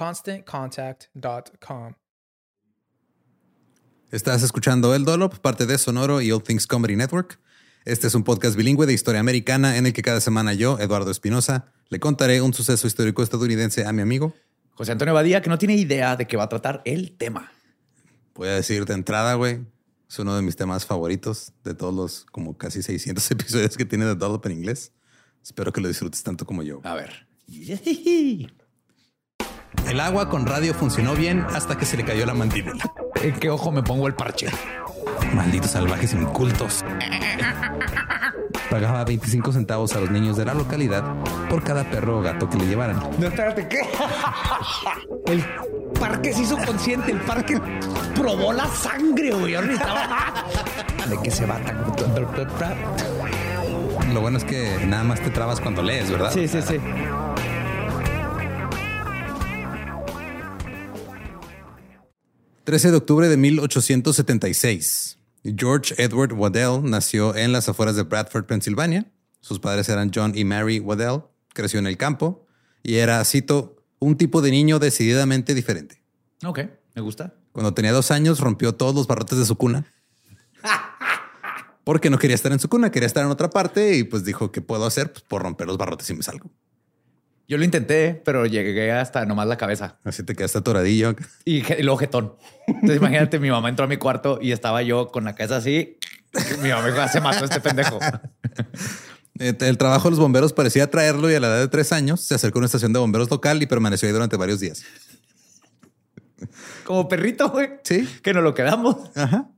ConstantContact.com. Estás escuchando El Dolop, parte de Sonoro y All Things Comedy Network. Este es un podcast bilingüe de historia americana en el que cada semana yo, Eduardo Espinosa, le contaré un suceso histórico estadounidense a mi amigo José Antonio Badía, que no tiene idea de qué va a tratar el tema. Voy a decir de entrada, güey, es uno de mis temas favoritos de todos los como casi 600 episodios que tiene de Dollop en inglés. Espero que lo disfrutes tanto como yo. A ver. El agua con radio funcionó bien hasta que se le cayó la mandíbula. ¿En qué ojo me pongo el parche? Malditos salvajes incultos. Pagaba 25 centavos a los niños de la localidad por cada perro o gato que le llevaran. No, espérate, ¿qué? El parque se hizo consciente, el parque probó la sangre, güey. ¿De qué se va tan? Lo bueno es que nada más te trabas cuando lees, ¿verdad? Sí, sí, sí. ...13 de octubre de 1876... George Edward Waddell nació en las afueras de Bradford, Pensilvania. Sus padres eran John y Mary Waddell. Creció en el campo y era, cito, un tipo de niño decididamente diferente. Ok, me gusta. Cuando tenía dos años rompió todos los barrotes de su cuna. Porque no quería estar en su cuna, quería estar en otra parte y pues dijo, ¿qué puedo hacer? Pues por romper los barrotes y me salgo. Yo lo intenté, pero llegué hasta nomás la cabeza. Así te quedaste atoradillo. Y, y luego jetón. Entonces imagínate, mi mamá entró a mi cuarto y estaba yo con la cabeza así. Mi mamá dijo, "Ah, se mató este pendejo. Eh, El trabajo de los bomberos parecía atraerlo y a la edad de tres años se acercó a una estación de bomberos local y permaneció ahí durante varios días. Como perrito, güey. Sí. Que nos lo quedamos. Ajá.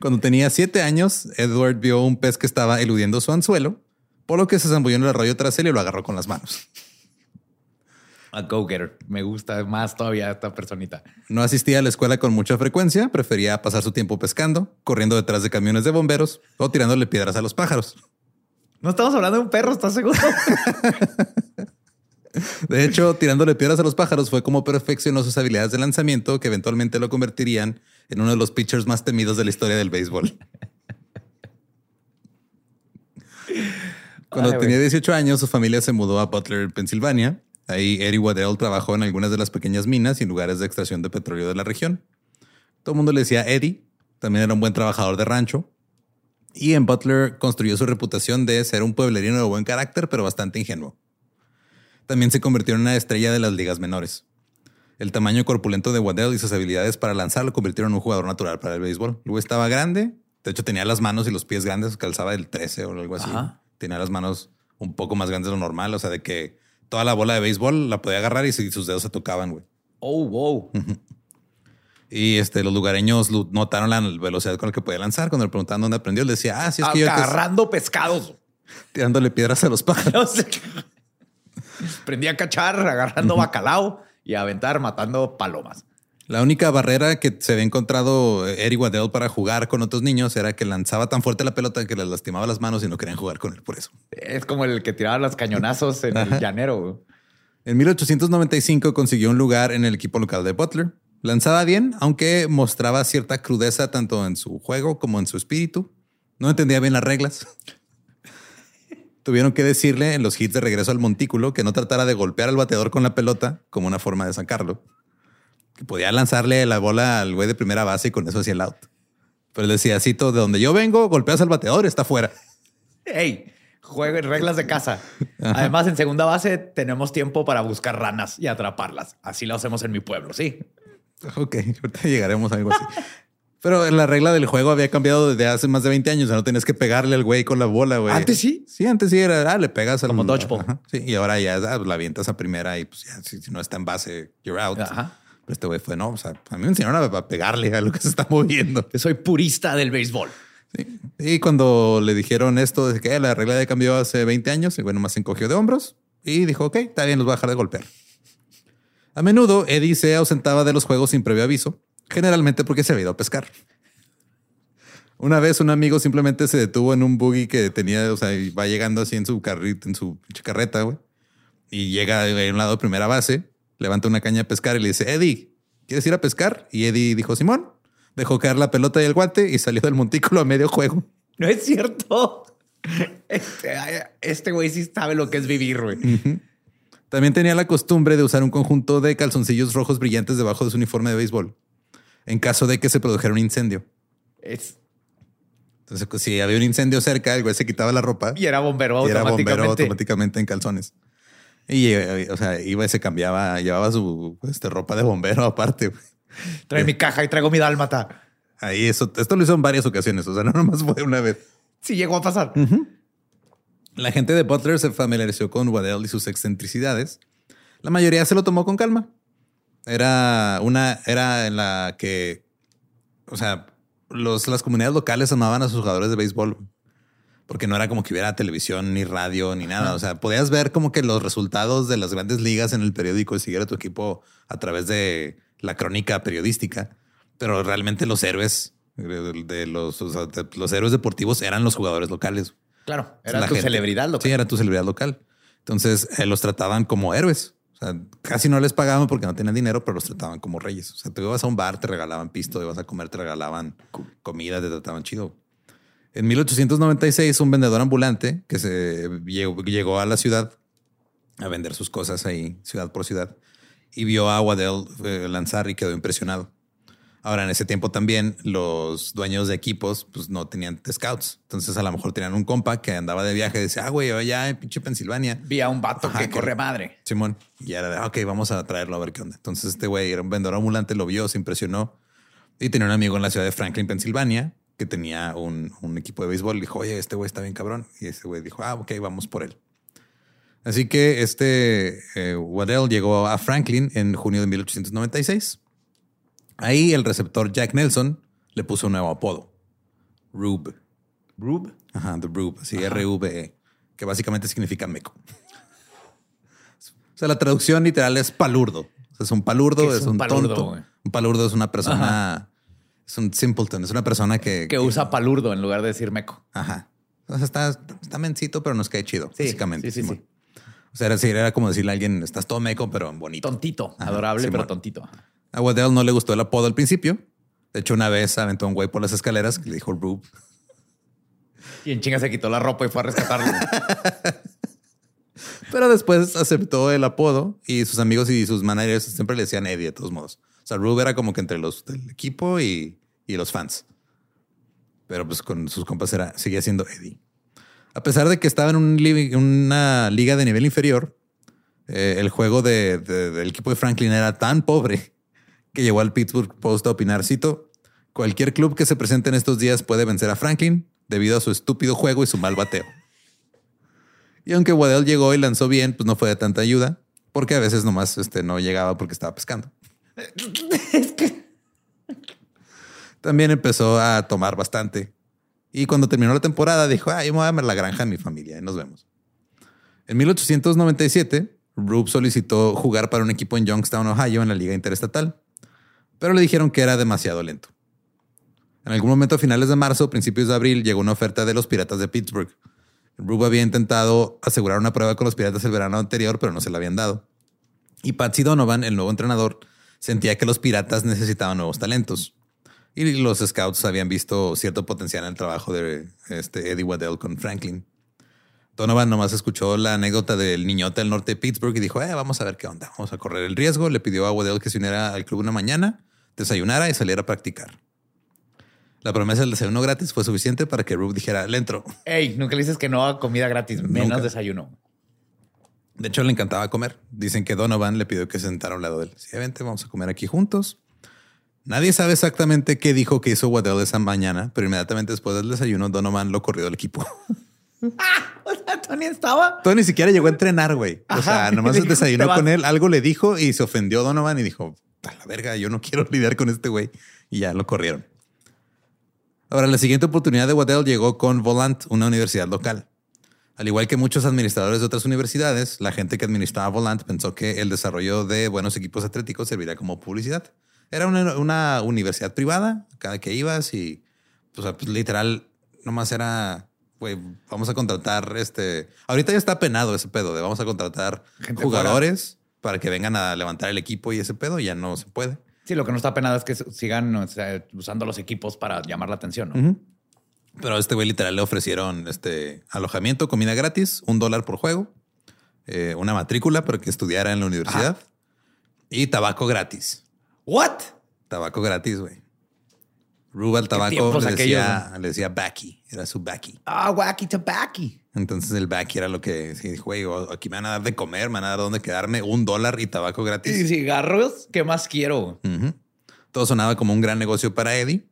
Cuando tenía siete años, Edward vio un pez que estaba eludiendo su anzuelo, por lo que se zambulló en el arroyo tras él y lo agarró con las manos. A go-getter. Me gusta más todavía esta personita. No asistía a la escuela con mucha frecuencia, prefería pasar su tiempo pescando, corriendo detrás de camiones de bomberos o tirándole piedras a los pájaros. No estamos hablando de un perro, ¿estás seguro? De hecho, tirándole piedras a los pájaros fue como perfeccionó sus habilidades de lanzamiento que eventualmente lo convertirían en uno de los pitchers más temidos de la historia del béisbol. Cuando Ay, tenía güey. 18 años, su familia se mudó a Butler, Pensilvania. Ahí Eddie Waddell trabajó en algunas de las pequeñas minas y lugares de extracción de petróleo de la región. Todo el mundo le decía Eddie. También era un buen trabajador de rancho. Y en Butler construyó su reputación de ser un pueblerino de buen carácter, pero bastante ingenuo. También se convirtió en una estrella de las ligas menores. El tamaño corpulento de Waddell y sus habilidades para lanzar lo convirtieron en un jugador natural para el béisbol. Luego estaba grande. De hecho, tenía las manos y los pies grandes. Calzaba el 13 o algo así. Ajá. Tenía las manos un poco más grande de lo normal. O sea, de que toda la bola de béisbol la podía agarrar y sus dedos se tocaban, güey. Oh, wow. Y este, los lugareños lu- notaron la velocidad con la que podía lanzar. Cuando le preguntaban dónde aprendió, él decía, ah, sí, es que yo que- Agarrando pescados. tirándole piedras a los pájaros. Aprendí a cachar, agarrando bacalao y a aventar, matando palomas. La única barrera que se había encontrado Eric Waddell para jugar con otros niños era que lanzaba tan fuerte la pelota que les lastimaba las manos y no querían jugar con él por eso. Es como el que tiraba los cañonazos en el llanero. En 1895 consiguió un lugar en el equipo local de Butler. Lanzaba bien, aunque mostraba cierta crudeza tanto en su juego como en su espíritu. No entendía bien las reglas. Tuvieron que decirle en los hits de regreso al montículo que no tratara de golpear al bateador con la pelota como una forma de sacarlo. Que podía lanzarle la bola al güey de primera base y con eso hacía el out. Pero él decía, cito, de donde yo vengo, golpeas al bateador, está fuera. Hey, jueguen reglas de casa. Además, en segunda base tenemos tiempo para buscar ranas y atraparlas. Así lo hacemos en mi pueblo, sí. Ok, ahorita llegaremos a algo así. Pero la regla del juego había cambiado desde hace más de 20 años. Ya no tenías que pegarle al güey con la bola, güey. ¿Antes sí? Sí, antes sí era, ah, le pegas al... Como dodgeball. Ajá, sí, y ahora ya ah, la avientas a primera y pues ya, si, si no está en base, you're out. Ajá. Este güey fue, no, o sea, a mí me enseñaron a, a pegarle a lo que se está moviendo. Soy purista del béisbol. Sí. Y cuando le dijeron esto de que la regla ya cambió hace 20 años, el güey nomás se encogió de hombros y dijo, ok, está bien, los voy a dejar de golpear. A menudo, Eddie se ausentaba de los juegos sin previo aviso, generalmente porque se había ido a pescar. Una vez un amigo simplemente se detuvo en un buggy que tenía, o sea, y va llegando así en su carrito, en su carreta, güey. Y llega a un lado de primera base, levanta una caña de pescar y le dice, Eddie, ¿quieres ir a pescar? Y Eddie dijo, Simón. Dejó caer la pelota y el guante y salió del montículo a medio juego. No es cierto. Este este güey sí sabe lo que es vivir, güey. También tenía la costumbre de usar un conjunto de calzoncillos rojos brillantes debajo de su uniforme de béisbol, en caso de que se produjera un incendio. Es- Entonces, pues, si había un incendio cerca, el güey se quitaba la ropa y era bombero y era automáticamente. bombero automáticamente en calzones. Y, eh, o sea, iba y se cambiaba, llevaba su este, ropa de bombero aparte. Trae mi caja y traigo mi dálmata. Ahí eso, esto lo hizo en varias ocasiones, o sea, no nomás fue una vez. Sí llegó a pasar. La gente de Butler se familiarizó con Waddell y sus excentricidades. La mayoría se lo tomó con calma. Era una era en la que, o sea, los, las comunidades locales amaban a sus jugadores de béisbol porque no era como que hubiera televisión ni radio ni nada. O sea, podías ver como que los resultados de las grandes ligas en el periódico y seguir a tu equipo a través de la crónica periodística, pero realmente los héroes de, de los, o sea, de- los héroes deportivos eran los jugadores locales. Claro, era La tu gente- celebridad local. Sí, era tu celebridad local. Entonces eh, los trataban como héroes. O sea, casi no les pagaban porque no tenían dinero, pero los trataban como reyes. O sea, tú ibas a un bar, te regalaban pisto, ibas a comer, te regalaban comida, te trataban chido. En 1896, un vendedor ambulante que se llegó, a la ciudad a vender sus cosas ahí, ciudad por ciudad, y vio a Waddell eh, lanzar y quedó impresionado. Ahora, en ese tiempo también los dueños de equipos pues no tenían scouts. Entonces a lo mejor tenían un compa que andaba de viaje y decía, ah, güey, allá en pinche Pensilvania. Vi a un vato Ajá, que que- corre madre. Simón. Y era de, ok, vamos a traerlo a ver qué onda. Entonces este güey era un vendedor ambulante, lo vio, se impresionó y tenía un amigo en la ciudad de Franklin, Pensilvania, que tenía un, un equipo de béisbol. Dijo, oye, este güey está bien cabrón. Y ese güey dijo, ah, ok, vamos por él. Así que este eh, Waddell llegó a Franklin en junio de 1896. Ahí el receptor Jack Nelson le puso un nuevo apodo, Rube. Rube. Ajá, The Rube, así R-V-E, que básicamente significa meco. O sea, la traducción literal es palurdo. O sea, es un palurdo, ¿Qué es, es un, un palurdo, tonto. Un palurdo es una persona, es un simpleton, es una persona que... Que usa palurdo en lugar de decir meco. Ajá. O sea, está, está mencito, pero nos cae chido, Sí, básicamente. sí, sí, sí. O sea, era, era como decirle a alguien, estás todo meco, pero bonito. Tontito. Ajá, Adorable, Simón. pero tontito. A Waddell no le gustó el apodo al principio. De hecho, una vez aventó un güey por las escaleras que le dijo Rube. Y en chinga se quitó la ropa y fue a rescatarlo. Pero después aceptó el apodo y sus amigos y sus managers siempre le decían Eddie de todos modos. O sea, Rube era como que entre los del equipo y, y los fans. Pero pues con sus compas era, seguía siendo Eddie. A pesar de que estaba en una liga de nivel inferior, eh, el juego de- del equipo de Franklin era tan pobre que llegó al Pittsburgh Post a opinar, cito, cualquier club que se presente en estos días puede vencer a Franklin debido a su estúpido juego y su mal bateo. Y aunque Waddell llegó y lanzó bien, pues no fue de tanta ayuda, porque a veces nomás este, no llegaba porque estaba pescando. También empezó a tomar bastante. Y cuando terminó la temporada dijo, ah, yo me voy a ver la granja de mi familia y nos vemos. En 1897, Rube solicitó jugar para un equipo en Youngstown, Ohio, en la liga interestatal, pero le dijeron que era demasiado lento. En algún momento a finales de marzo, principios de abril, llegó una oferta de los Piratas de Pittsburgh. Rube había intentado asegurar una prueba con los Piratas el verano anterior, pero no se la habían dado. Y Patsy Donovan, el nuevo entrenador, sentía que los Piratas necesitaban nuevos talentos. Y los scouts habían visto cierto potencial en el trabajo de este Eddie Waddell con Franklin. Donovan nomás escuchó la anécdota del niñote del norte de Pittsburgh y dijo, eh, vamos a ver qué onda, vamos a correr el riesgo. Le pidió a Waddell que se uniera al club una mañana, desayunara y saliera a practicar. La promesa del desayuno gratis fue suficiente para que Rube dijera, le entro. Ey, nunca le dices que no a comida gratis, menos desayuno. De hecho, le encantaba comer. Dicen que Donovan le pidió que se sentara a un lado de él. Sí, vente, vamos a comer aquí juntos. Nadie sabe exactamente qué dijo que hizo Waddell esa mañana, pero inmediatamente después del desayuno, Donovan lo corrió del equipo. Ah, o sea, Tony estaba. Tony ni siquiera llegó a entrenar, güey. O sea, nomás Dijo, desayunó con él, algo le dijo y se ofendió Donovan y dijo, a la verga, yo no quiero lidiar con este güey. Y ya lo corrieron. Ahora, la siguiente oportunidad de Waddell llegó con Volant, una universidad local. Al igual que muchos administradores de otras universidades, la gente que administraba Volant pensó que el desarrollo de buenos equipos atléticos serviría como publicidad. Era una, una universidad privada, cada que ibas y, pues, literal, nomás era, güey, vamos a contratar este. Ahorita ya está penado ese pedo de vamos a contratar Gente jugadores para que vengan a levantar el equipo y ese pedo ya no se puede. Sí, lo que no está penado es que sigan o sea, usando los equipos para llamar la atención, ¿no? Pero a este güey literal le ofrecieron este alojamiento, comida gratis, un dólar por juego, eh, una matrícula para que estudiara en la universidad y tabaco gratis. What? Tabaco gratis, güey. Ruba al tabaco le aquellos, decía, le decía Backy, era su Backy. Ah, wacky tobacco. Entonces el Backy era lo que sí, dijo, güey, aquí me van a dar de comer, me van a dar dónde quedarme, un dólar y tabaco Y gratis. cigarros, ¿qué más quiero? Todo sonaba como un gran negocio para Eddie.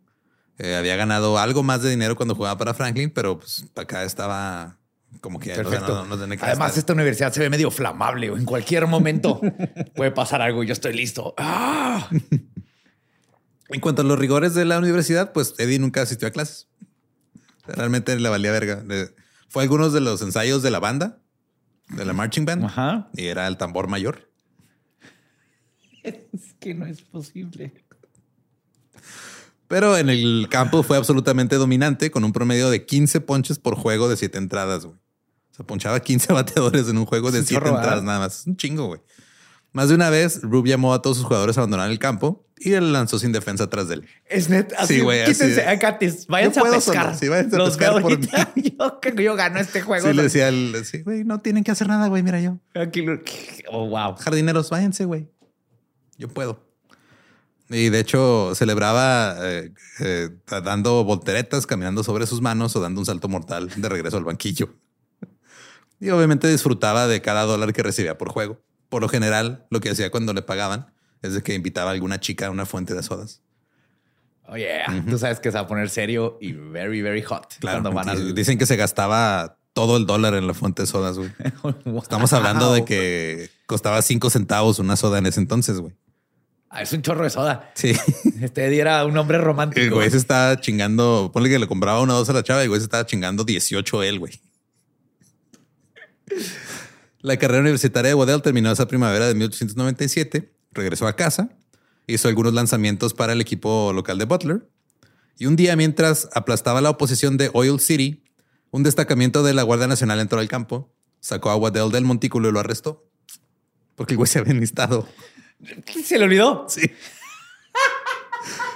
Eh, había ganado algo más de dinero cuando jugaba para Franklin, pero pues acá estaba como que o sea, Perfecto. no, no tenía que Además, gastar. esta universidad se ve medio flamable. En cualquier momento puede pasar algo y yo estoy listo. Ah, En cuanto a los rigores de la universidad, pues Eddie nunca asistió a clases. Realmente le valía verga. Fue a algunos de los ensayos de la banda, de la marching band, Ajá. y era el tambor mayor. Es que no es posible. Pero en el campo fue absolutamente dominante, con un promedio de 15 ponches por juego de 7 entradas, güey. O sea, ponchaba 15 bateadores en un juego de Es un 7 chorro, entradas nada más. Es un chingo, güey. Más de una vez, Rube llamó a todos sus jugadores a abandonar el campo y él lanzó sin defensa atrás de él. Es net. Así, Sí, güey, así Quítense, acates, váyanse a pescar. sí, váyanse a Los pescar por ahorita. Yo, que yo gano este juego. Sí, le decía al, sí, güey, no tienen que hacer nada, güey. Mira yo. Aquí Oh, wow. Jardineros, váyanse, güey. Yo puedo. Y de hecho celebraba eh, eh, dando volteretas, caminando sobre sus manos o dando un salto mortal de regreso al banquillo. Y obviamente disfrutaba de cada dólar que recibía por juego. Por lo general, lo que hacía cuando le pagaban es de que invitaba a alguna chica a una fuente de sodas. Oh, yeah. Tú sabes que se va a poner serio y very, very hot. Claro, Cuando van y al... dicen que se gastaba todo el dólar en la fuente de sodas, güey. Estamos hablando de que costaba cinco centavos una soda en ese entonces, güey. Ah, es un chorro de soda. Sí. Este Eddie era un hombre romántico. El güey se estaba chingando, ponle que le compraba una o dos a la chava y el güey se estaba chingando 18 él, güey. La carrera universitaria de Waddell terminó esa primavera de 1897, regresó a casa, hizo algunos lanzamientos para el equipo local de Butler y un día mientras aplastaba la oposición de Oil City, un destacamiento de la Guardia Nacional entró al campo, sacó a Waddell del montículo y lo arrestó. Porque el güey se había enlistado. Se le olvidó. Sí.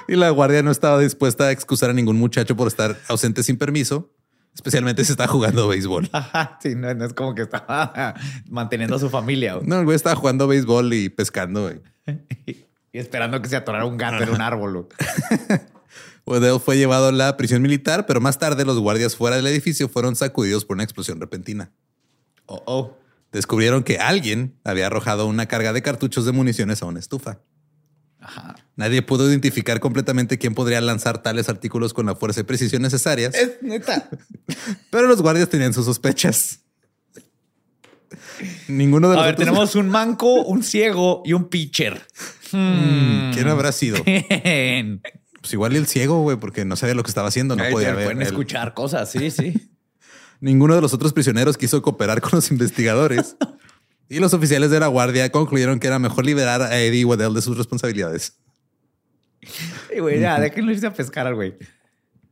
Y la guardia no estaba dispuesta a excusar a ningún muchacho por estar ausente sin permiso, especialmente si está jugando béisbol. Ajá, sí, no, no es como que estaba manteniendo a su familia güey. No, el güey estaba jugando béisbol y pescando. güey. y esperando que se atorara un gato en un árbol. Waddell fue llevado a la prisión militar, pero más tarde los guardias fuera del edificio fueron sacudidos por una explosión repentina. Oh, oh. Descubrieron que alguien había arrojado una carga de cartuchos de municiones a una estufa. Ajá. Nadie pudo identificar completamente quién podría lanzar tales artículos con la fuerza y precisión necesarias, Es neta. pero los guardias tenían sus sospechas. Ninguno de A los ver, otros- tenemos un manco, un ciego y un pitcher. Mm, ¿Quién habrá sido? Pues igual el ciego, güey, porque no sabía lo que estaba haciendo, no podía ver. Pueden escuchar cosas, sí, sí. Ninguno de los otros prisioneros quiso cooperar con los investigadores. y los oficiales de la guardia concluyeron que era mejor liberar a Eddie Waddell de sus responsabilidades. Sí, güey, ya, déjenlo irse a pescar al güey.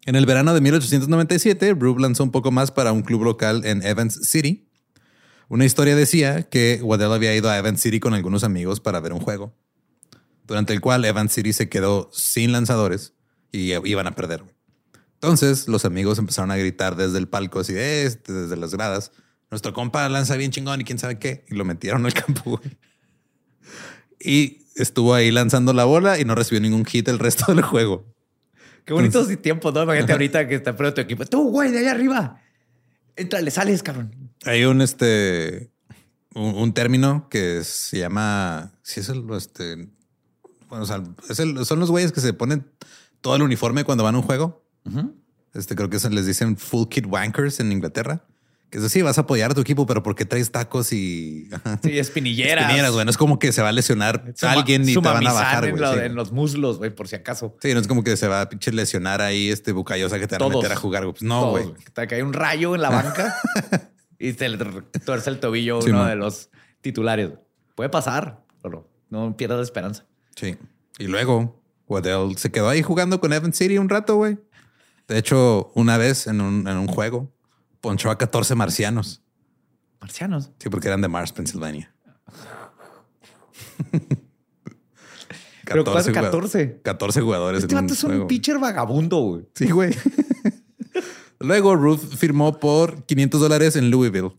En el verano de 1897, Rube lanzó un poco más para un club local en Evans City. Una historia decía que Waddell había ido a Evans City con algunos amigos para ver un juego, durante el cual Evans City se quedó sin lanzadores y iban a perder. Entonces los amigos empezaron a gritar desde el palco, así de este, desde las gradas. Nuestro compa lanza bien chingón y quién sabe qué. Y lo metieron al campo. güey. Y estuvo ahí lanzando la bola y no recibió ningún hit el resto del juego. Qué bonitos tiempos, ¿no? Imagínate ahorita que está pero tu equipo. Tú, güey, de allá arriba. Entrale, sales, cabrón. Hay un este un, un término que se llama si es el este bueno, o sea, es el- son los güeyes que se ponen todo el uniforme cuando van a un juego. Este creo que se les dicen full kit wankers en Inglaterra. Que es decir, vas a apoyar a tu equipo, pero ¿por qué traes tacos y Sí, espinilleras. espinilleras, güey? No es como que se va a lesionar alguien y te van a bajar, en, güey. lo- Sí. en los muslos, güey, por si acaso. Sí, no es como que se va a pinche lesionar ahí este bucayosa que te van a meter a jugar. güey. Pues no, Todos, güey. Te cae un rayo en la banca y le tuerce el tobillo Sí, uno man. de los titulares. Puede pasar, pero no pierdas esperanza. Sí. Y luego Waddell se quedó ahí jugando con Evan City un rato, güey. De hecho, una vez en un, en un juego, ponchó a 14 marcianos. Marcianos. Sí, porque eran de Mars, Pensilvania. Pero ¿cuál es jugadores- 14? 14 jugadores. Este en vato es un juego. pitcher vagabundo, güey. Sí, güey. Luego Ruth firmó por 500 dólares en Louisville.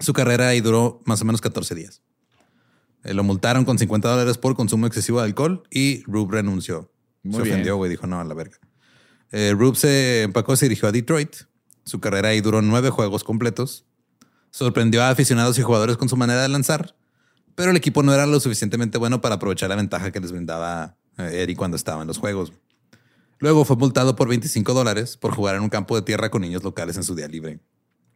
Su carrera ahí duró más o menos 14 días. Eh, lo multaron con 50 dólares por consumo excesivo de alcohol y Rube renunció. Muy se bien. ofendió, güey. Dijo, no, a la verga. Eh, Rube se empacó y se dirigió a Detroit. Su carrera ahí duró nueve juegos completos. Sorprendió a aficionados y jugadores con su manera de lanzar, pero el equipo no era lo suficientemente bueno para aprovechar la ventaja que les brindaba eh, Eddie cuando estaba en los juegos. Luego fue multado por 25 dólares por jugar en un campo de tierra con niños locales en su día libre.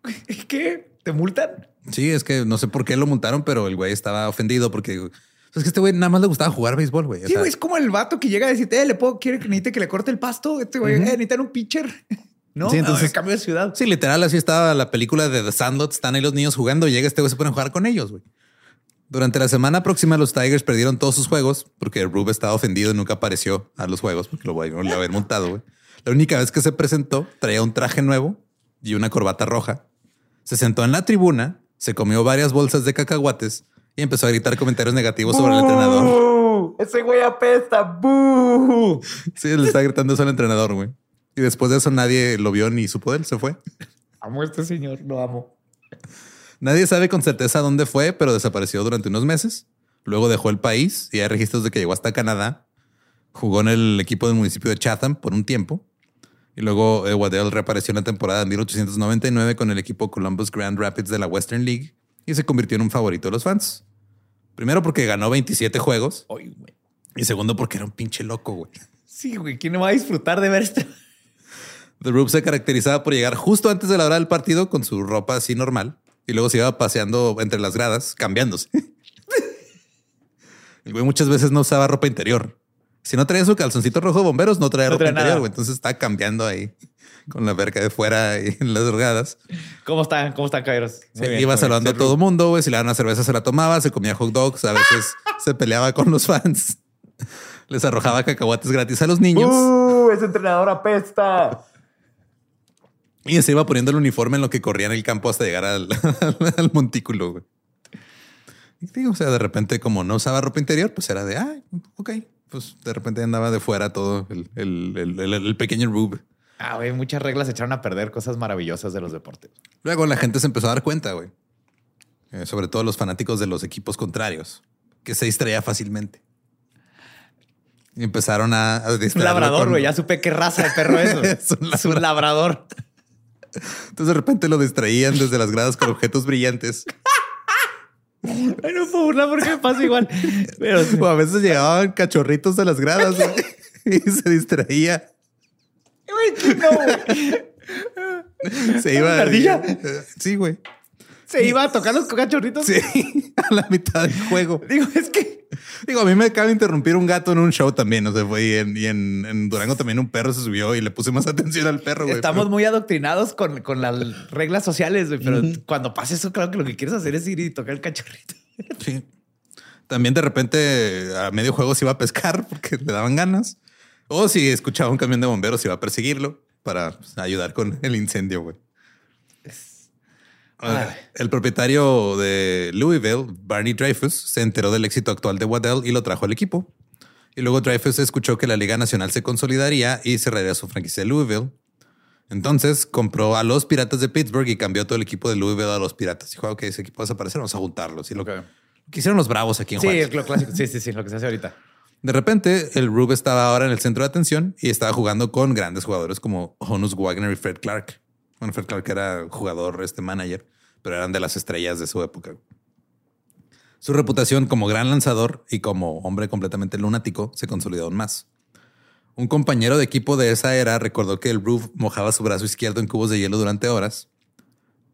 ¿Qué? ¿Te multan? Sí, es que no sé por qué lo multaron, pero el güey estaba ofendido porque es que este güey nada más le gustaba jugar béisbol, güey. Sí, güey, es como el vato que llega a decirte, eh, le puedo, quiere que necesite que le corte el pasto. Este güey, eh, necesitan un pitcher. No, Sí, entonces- entonces cambio de ciudad. Sí, literal, así estaba la película de The Sandlot. Están ahí los niños jugando. Llega este güey, se pone a jugar con ellos, güey. Durante la semana próxima, los Tigers perdieron todos sus juegos porque Rube estaba ofendido y nunca apareció a los juegos porque lo volvieron a haber montado, güey. La única vez que se presentó, traía un traje nuevo y una corbata roja. Se sentó en la tribuna, se comió varias bolsas de cacahuates y empezó a gritar comentarios negativos sobre el entrenador. Ese güey apesta. ¡Bú! Sí, le está gritando eso al entrenador, güey. Y después de eso nadie lo vio ni supo de él, se fue. Amo a este señor, lo amo. Nadie sabe con certeza dónde fue, pero desapareció durante unos meses. Luego dejó el país y hay registros de que llegó hasta Canadá. Jugó en el equipo del municipio de Chatham por un tiempo. Y luego eh, Waddell reapareció en la temporada de 1899 con el equipo Columbus Grand Rapids de la Western League y se convirtió en un favorito de los fans. Primero porque ganó 27 juegos güey. y segundo porque era un pinche loco, güey. Sí, güey. ¿Quién no va a disfrutar de ver este? The Rube se caracterizaba por llegar justo antes de la hora del partido con su ropa así normal y luego se iba paseando entre las gradas, cambiándose. El güey muchas veces no usaba ropa interior. Si no traía su calzoncito rojo de bomberos, no traía No ropa traía interior. güey. Entonces está cambiando ahí con la verga de fuera y en las drogadas. ¿Cómo están? ¿Cómo están, Se bien, iba saludando a todo mundo. güey. Si le daban una cerveza, se la tomaba, se comía hot dogs. A veces se peleaba con los fans. Les arrojaba cacahuates gratis a los niños. ¡Uh! Ese entrenador apesta. Y se iba poniendo el uniforme en lo que corría en el campo hasta llegar al, al montículo. güey. Y digo, o sea, de repente, como no usaba ropa interior, pues era de, ah, ok. Pues de repente andaba de fuera todo el, el- el- el- el pequeño Rube. Ah, güey, muchas reglas echaron a perder cosas maravillosas de los deportes. Luego la gente se empezó a dar cuenta, güey. Eh, sobre todo los fanáticos de los equipos contrarios, que se distraía fácilmente. Y empezaron a, a Un labrador, con- güey. Ya supe qué raza de perro es. Es un Es un labrador. Entonces de repente lo distraían desde las gradas con objetos brillantes. Ay, no puedo burlar porque me pasa igual. Pero O a veces llegaban cachorritos de las gradas y se distraía. Güey, no, güey. Se iba. ¿Una ardilla? Sí, güey. Se iba a tocar los cachorritos. Sí, a la mitad del juego. Digo, es que Digo, a mí me acaba de interrumpir un gato en un show también. O sea, fue y en, y en, en Durango también un perro se subió y le puse más atención al perro. güey. estamos muy adoctrinados con, con las reglas sociales, güey, pero cuando pasa eso, claro que lo que quieres hacer es ir y tocar el cachorrito. Sí. También de repente a medio juego se iba a pescar porque le daban ganas. O si escuchaba un camión de bomberos, iba a perseguirlo para pues, ayudar con el incendio, güey. Ah, El propietario de Louisville, Barney Dreyfus, se enteró del éxito actual de Waddell y lo trajo al equipo. Y luego Dreyfus escuchó que la Liga Nacional se consolidaría y cerraría su franquicia de Louisville. Entonces compró a los Piratas de Pittsburgh y cambió todo el equipo de Louisville a los Piratas. Dijo, "Ah, ok, ese equipo va a desaparecer, vamos a juntarlos. Y lo, Ok. lo que hicieron los Bravos aquí en Sí, Juárez. es lo clásico. Sí, sí, sí, lo que se hace ahorita. De repente, el Rube estaba ahora en el centro de atención y estaba jugando con grandes jugadores como Honus Wagner y Fred Clark. Bueno, Fred Clark era jugador, este manager, pero eran de las estrellas de su época. Su reputación como gran lanzador y como hombre completamente lunático se consolidó aún más. Un compañero de equipo de esa era recordó que el Rube mojaba su brazo izquierdo en cubos de hielo durante horas,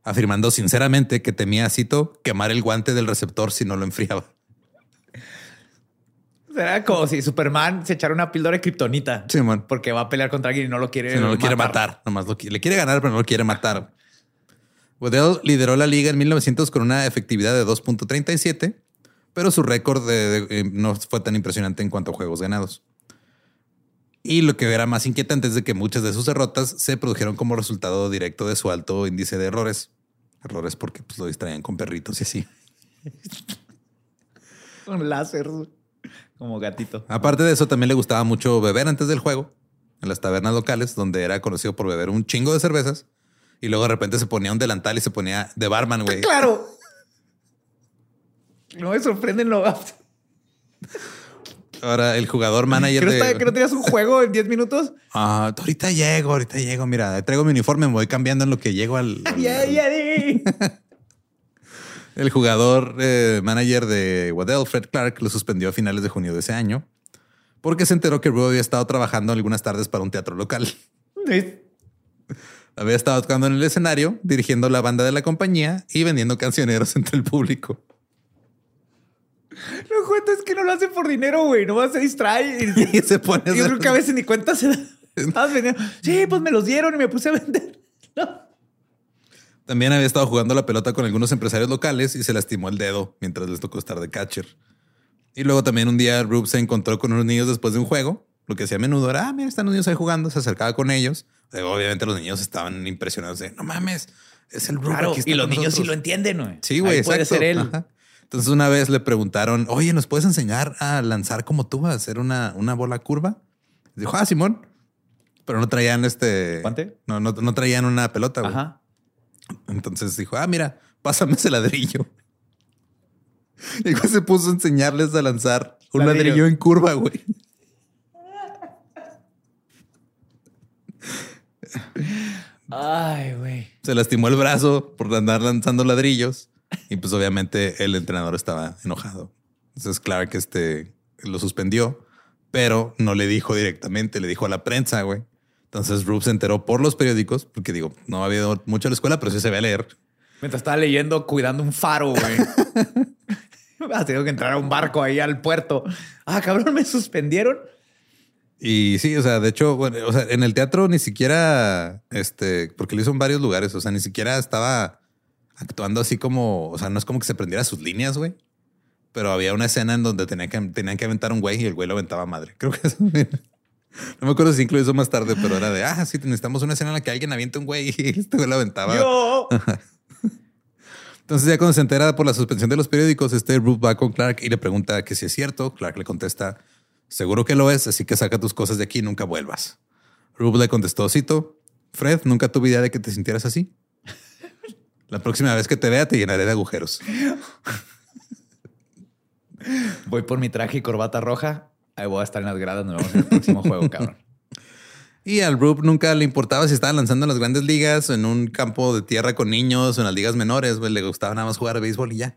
afirmando sinceramente que temía, cito, quemar el guante del receptor si no lo enfriaba. Será como si Superman se echara una píldora de kriptonita. Sí, man. Porque va a pelear contra alguien y no lo quiere Sí, no lo quiere matar, nomás lo le quiere ganar, pero no lo quiere matar. Waddell lideró la liga en 1900 con una efectividad de 2.37, pero su récord de- de- eh, no fue tan impresionante en cuanto a juegos ganados. Y lo que era más inquietante es de que muchas de sus derrotas se produjeron como resultado directo de su alto índice de errores. Errores porque pues, lo distraían con perritos y así. Con láser. Como gatito. Aparte de eso, también le gustaba mucho beber antes del juego, en las tabernas locales, donde era conocido por beber un chingo de cervezas. Y luego de repente se ponía un delantal y se ponía de barman, güey. Claro. No me sorprenden lo. Ahora, el jugador manager ¿Que no, de... que no tenías un juego en 10 minutos? Ah, ahorita llego, ahorita llego. Mira, traigo mi uniforme, me voy cambiando en lo que llego al... al- Ya, ya. El jugador eh, manager de Waddell, Fred Clark, lo suspendió a finales de junio de ese año porque se enteró que Rube había estado trabajando algunas tardes para un teatro local. Había estado tocando en el escenario, dirigiendo la banda de la compañía y vendiendo cancioneros entre el público. Lo cuento es que no lo hace por dinero, güey. No se distrae. Y se pone Yo hacer- creo que a veces ni cuenta se da. Sí, pues me los dieron y me puse a vender. No. También había estado jugando la pelota con algunos empresarios locales y se lastimó el dedo mientras les tocó estar de catcher. Y luego también un día Rube se encontró con unos niños después de un juego. Lo que hacía a menudo era, ah, mira, están los niños ahí jugando. Se acercaba con ellos. Eh, Obviamente los niños estaban impresionados de, no mames, es el Rube. Claro, y los niños sí nosotros". lo entienden, güey. Sí, güey, Puede ser él. Ajá. Entonces una vez le preguntaron, oye, ¿nos puedes enseñar a lanzar como tú, a hacer una, una bola curva? Dijo, ah, Simón. Pero no traían este... ¿Guante? No, no, no traían una pelota, güey. Ajá. Entonces dijo, ah, mira, pásame ese ladrillo. Y se puso a enseñarles a lanzar un Ladrillo. ladrillo, en curva, güey. Ay, güey. Se lastimó el brazo por andar lanzando ladrillos. Y pues obviamente el entrenador estaba enojado. Entonces Clark este, lo suspendió, pero no le dijo directamente, le dijo a la prensa, güey. Entonces Rube se enteró por los periódicos, porque digo, no había ido mucho a la escuela, pero sí se ve a leer. Mientras estaba leyendo, cuidando un faro, güey. Has tenido que entrar a un barco ahí al puerto. Ah, cabrón, me suspendieron. Y sí, o sea, de hecho, bueno, o sea, en el teatro ni siquiera, este, porque lo hizo en varios lugares, o sea, ni siquiera estaba actuando así como, o sea, no es como que se prendiera sus líneas, güey. Pero había una escena en donde tenían que, tenían que aventar un güey y el güey lo aventaba a madre. Creo que eso. No me acuerdo si incluso más tarde, pero era de, ah, sí, necesitamos una escena en la que alguien aviente un güey y este güey lo aventaba. Yo. Entonces ya cuando se entera por la suspensión de los periódicos, este Rube va con Clark y le pregunta que si es cierto. Clark le contesta, seguro que lo es, así que saca tus cosas de aquí y nunca vuelvas. Rube le contestó, cito, Fred, nunca tuve idea de que te sintieras así. La próxima vez que te vea te llenaré de agujeros. Voy por mi traje y corbata roja. Ahí voy a estar en las gradas. Nos vemos en el próximo juego, cabrón. Y al Rube nunca le importaba si estaba lanzando en las grandes ligas, en un campo de tierra con niños o en las ligas menores. le gustaba nada más jugar a béisbol y ya.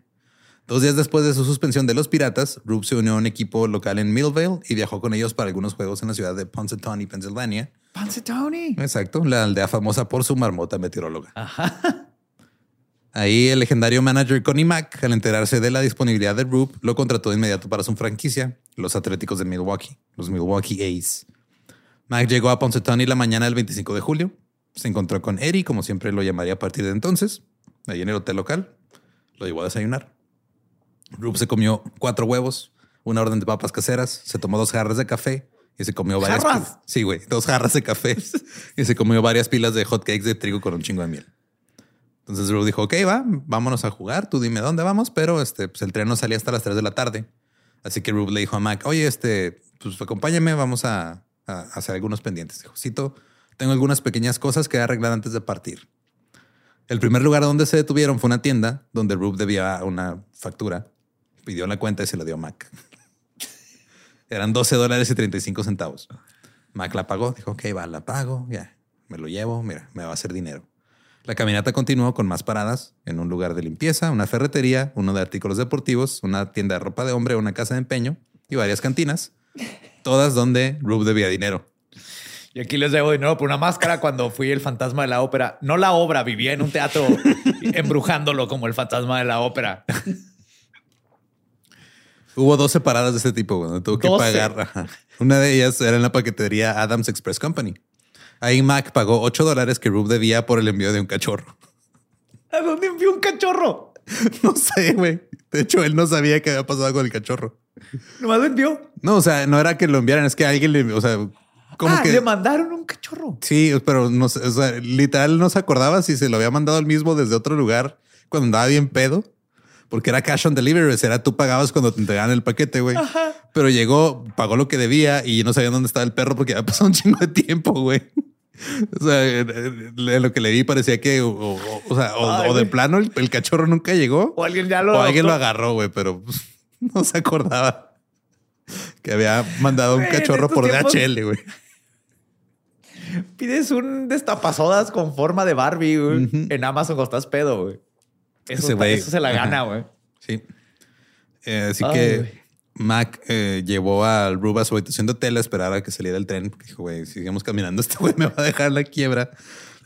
Dos días después de su suspensión de los Piratas, Rube se unió a un equipo local en Millvale y viajó con ellos para algunos juegos en la ciudad de Punxsutawney, Pensilvania. Tony. Exacto, la aldea famosa por su marmota meteoróloga. Ajá. Ahí el legendario manager Connie Mack, al enterarse de la disponibilidad de Rube, lo contrató de inmediato para su franquicia, los Atléticos de Milwaukee, los Milwaukee A's. Mack llegó a Ponce Tony la mañana del 25 de julio. Se encontró con Eddie, como siempre lo llamaría a partir de entonces, ahí en el hotel local. Lo llevó a desayunar. Rube se comió cuatro huevos, una orden de papas caseras, se tomó dos jarras de café y se comió varias. ¿Jarras? Sí, güey, dos jarras de café y se comió varias pilas de hot cakes de trigo con un chingo de miel. Entonces Rube dijo, ok, va, vámonos a jugar, tú dime dónde vamos, pero este, pues el tren no salía hasta las 3 de la tarde. Así que Rube le dijo a Mac, oye, este, pues acompáñame, vamos a, a hacer algunos pendientes. Dijo, Cito, tengo algunas pequeñas cosas que arreglar antes de partir. El primer lugar donde se detuvieron fue una tienda donde Rube debía una factura. Pidió la cuenta y se la dio a Mac. Eran 12 dólares y 35 centavos. Mac la pagó, dijo, ok, va, la pago, ya, me lo llevo, mira, me va a hacer dinero. La caminata continuó con más paradas en un lugar de limpieza, una ferretería, uno de artículos deportivos, una tienda de ropa de hombre, una casa de empeño y varias cantinas, todas donde Rube debía dinero. Y aquí les debo dinero por una máscara cuando fui el fantasma de la ópera. No la obra, vivía en un teatro embrujándolo como el fantasma de la ópera. Hubo 12 paradas de este tipo, donde tuvo que 12. pagar. Una de ellas era en la paquetería Adams Express Company. Ahí Mac pagó 8 dólares que Rube debía por el envío de un cachorro. ¿A dónde envió un cachorro? No sé, güey. De hecho, él no sabía qué había pasado con el cachorro. Nomás lo envió. No, o sea, no era que lo enviaran, es que alguien le, o sea, como ah, que le mandaron un cachorro. sí, pero no o sea, literal no se acordaba si se lo había mandado al mismo desde otro lugar cuando andaba bien pedo, porque era cash on delivery, era tú pagabas cuando te entregaban el paquete, güey. Pero llegó, pagó lo que debía y no sabía dónde estaba el perro porque había pasado un chingo de tiempo, güey. O sea, en- en- en lo que le vi parecía que, o, o- o sea, o, Ay, o de plano el, el cachorro nunca llegó. O alguien ya lo. O alguien lo agarró, güey, pero pues, no se acordaba que había mandado un Güey, cachorro por tiempos- DHL, güey. Pides un destapasodas con forma de Barbie güey, en Amazon cuando estás pedo, güey. Eso, se la gana, güey. Sí. Eh, así Ay, que. Mac eh, llevó al Rube a su habitación de hotel a esperar a que saliera el tren. porque Dijo, güey, si seguimos caminando, este güey me va a dejar la quiebra.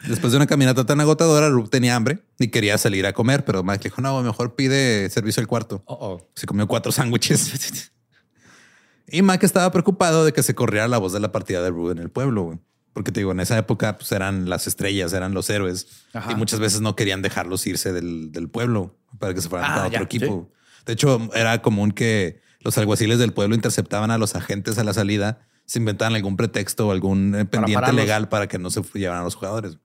Después de una caminata tan agotadora, Rube tenía hambre y quería salir a comer, pero Mac le dijo, no, mejor pide servicio al cuarto. Oh, oh. Se comió cuatro sándwiches. y Mac estaba preocupado de que se corriera la voz de la partida de Rube en el pueblo, güey. Porque te digo, en esa época pues, eran las estrellas, eran los héroes. Ajá. Y muchas veces no querían dejarlos irse del, del pueblo para que se fueran Ah, para otro ya, equipo. De hecho, era común que los alguaciles del pueblo interceptaban a los agentes a la salida, se inventaban algún pretexto o algún eh, pendiente pararlos. legal para que no se llevaran a los jugadores.